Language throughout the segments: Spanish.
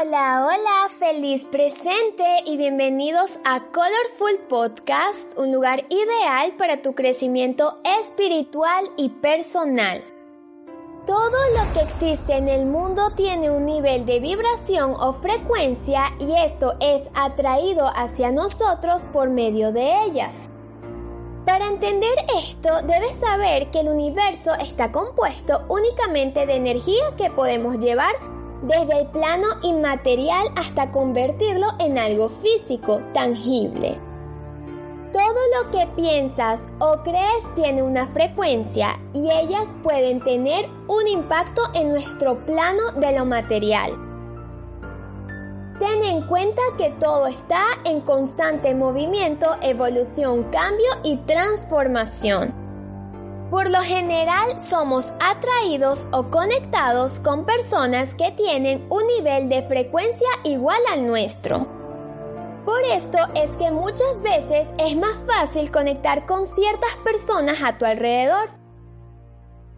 Hola, hola, feliz presente y bienvenidos a Colorful Podcast, un lugar ideal para tu crecimiento espiritual y personal. Todo lo que existe en el mundo tiene un nivel de vibración o frecuencia y esto es atraído hacia nosotros por medio de ellas. Para entender esto, debes saber que el universo está compuesto únicamente de energía que podemos llevar desde el plano inmaterial hasta convertirlo en algo físico, tangible. Todo lo que piensas o crees tiene una frecuencia y ellas pueden tener un impacto en nuestro plano de lo material. Ten en cuenta que todo está en constante movimiento, evolución, cambio y transformación. Por lo general somos atraídos o conectados con personas que tienen un nivel de frecuencia igual al nuestro. Por esto es que muchas veces es más fácil conectar con ciertas personas a tu alrededor.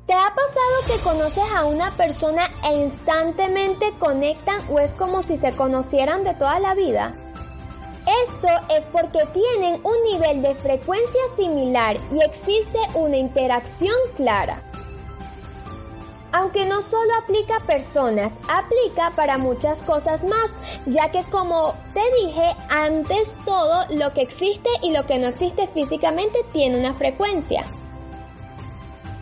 ¿Te ha pasado que conoces a una persona e instantemente conectan o es como si se conocieran de toda la vida? Esto es porque tienen un nivel de frecuencia similar y existe una interacción clara. Aunque no solo aplica a personas, aplica para muchas cosas más, ya que como te dije antes, todo lo que existe y lo que no existe físicamente tiene una frecuencia.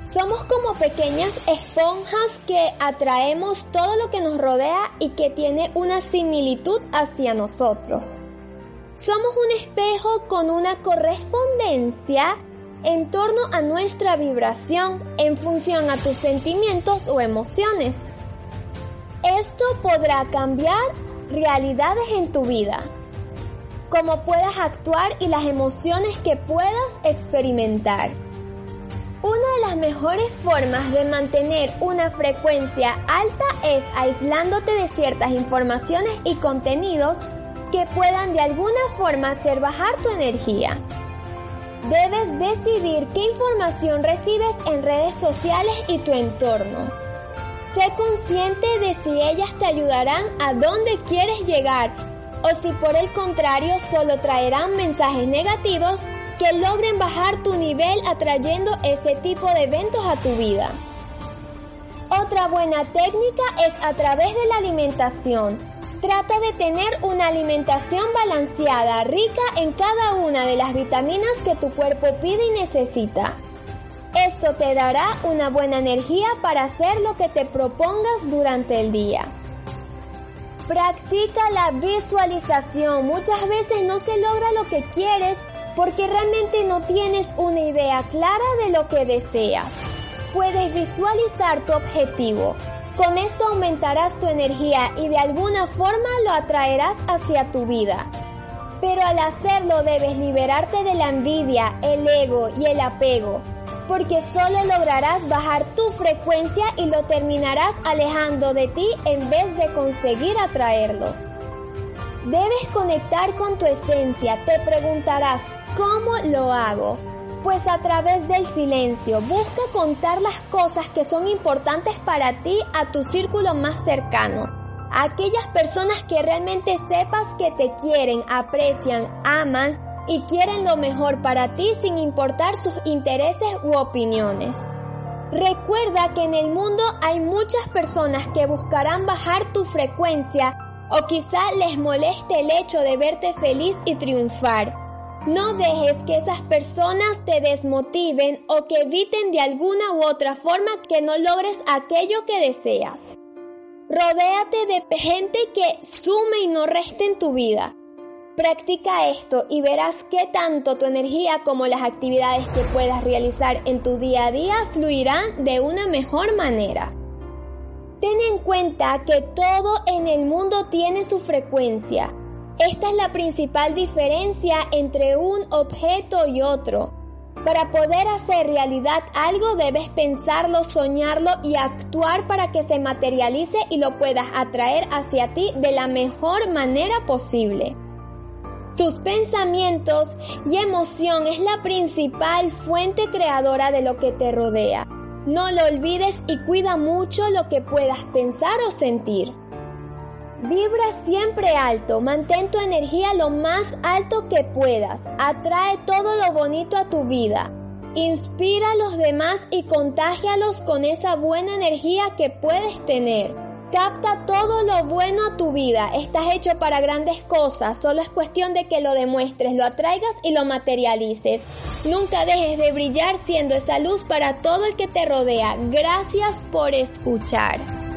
Somos como pequeñas esponjas que atraemos todo lo que nos rodea y que tiene una similitud hacia nosotros. Somos un espejo con una correspondencia en torno a nuestra vibración en función a tus sentimientos o emociones. Esto podrá cambiar realidades en tu vida, cómo puedas actuar y las emociones que puedas experimentar. Una de las mejores formas de mantener una frecuencia alta es aislándote de ciertas informaciones y contenidos que puedan de alguna forma hacer bajar tu energía. Debes decidir qué información recibes en redes sociales y tu entorno. Sé consciente de si ellas te ayudarán a dónde quieres llegar o si por el contrario solo traerán mensajes negativos que logren bajar tu nivel atrayendo ese tipo de eventos a tu vida. Otra buena técnica es a través de la alimentación. Trata de tener una alimentación balanceada, rica en cada una de las vitaminas que tu cuerpo pide y necesita. Esto te dará una buena energía para hacer lo que te propongas durante el día. Practica la visualización. Muchas veces no se logra lo que quieres porque realmente no tienes una idea clara de lo que deseas. Puedes visualizar tu objetivo, con esto aumentarás tu energía y de alguna forma lo atraerás hacia tu vida. Pero al hacerlo debes liberarte de la envidia, el ego y el apego, porque solo lograrás bajar tu frecuencia y lo terminarás alejando de ti en vez de conseguir atraerlo. Debes conectar con tu esencia, te preguntarás, ¿cómo lo hago? Pues a través del silencio busca contar las cosas que son importantes para ti a tu círculo más cercano. aquellas personas que realmente sepas que te quieren, aprecian, aman y quieren lo mejor para ti sin importar sus intereses u opiniones. Recuerda que en el mundo hay muchas personas que buscarán bajar tu frecuencia o quizá les moleste el hecho de verte feliz y triunfar. No dejes que esas personas te desmotiven o que eviten de alguna u otra forma que no logres aquello que deseas. Rodéate de gente que sume y no reste en tu vida. Practica esto y verás qué tanto tu energía como las actividades que puedas realizar en tu día a día fluirán de una mejor manera. Ten en cuenta que todo en el mundo tiene su frecuencia esta es la principal diferencia entre un objeto y otro. Para poder hacer realidad algo debes pensarlo, soñarlo y actuar para que se materialice y lo puedas atraer hacia ti de la mejor manera posible. Tus pensamientos y emoción es la principal fuente creadora de lo que te rodea. No lo olvides y cuida mucho lo que puedas pensar o sentir. Vibra siempre alto, mantén tu energía lo más alto que puedas, atrae todo lo bonito a tu vida, inspira a los demás y contágialos con esa buena energía que puedes tener. Capta todo lo bueno a tu vida, estás hecho para grandes cosas, solo es cuestión de que lo demuestres, lo atraigas y lo materialices. Nunca dejes de brillar siendo esa luz para todo el que te rodea. Gracias por escuchar.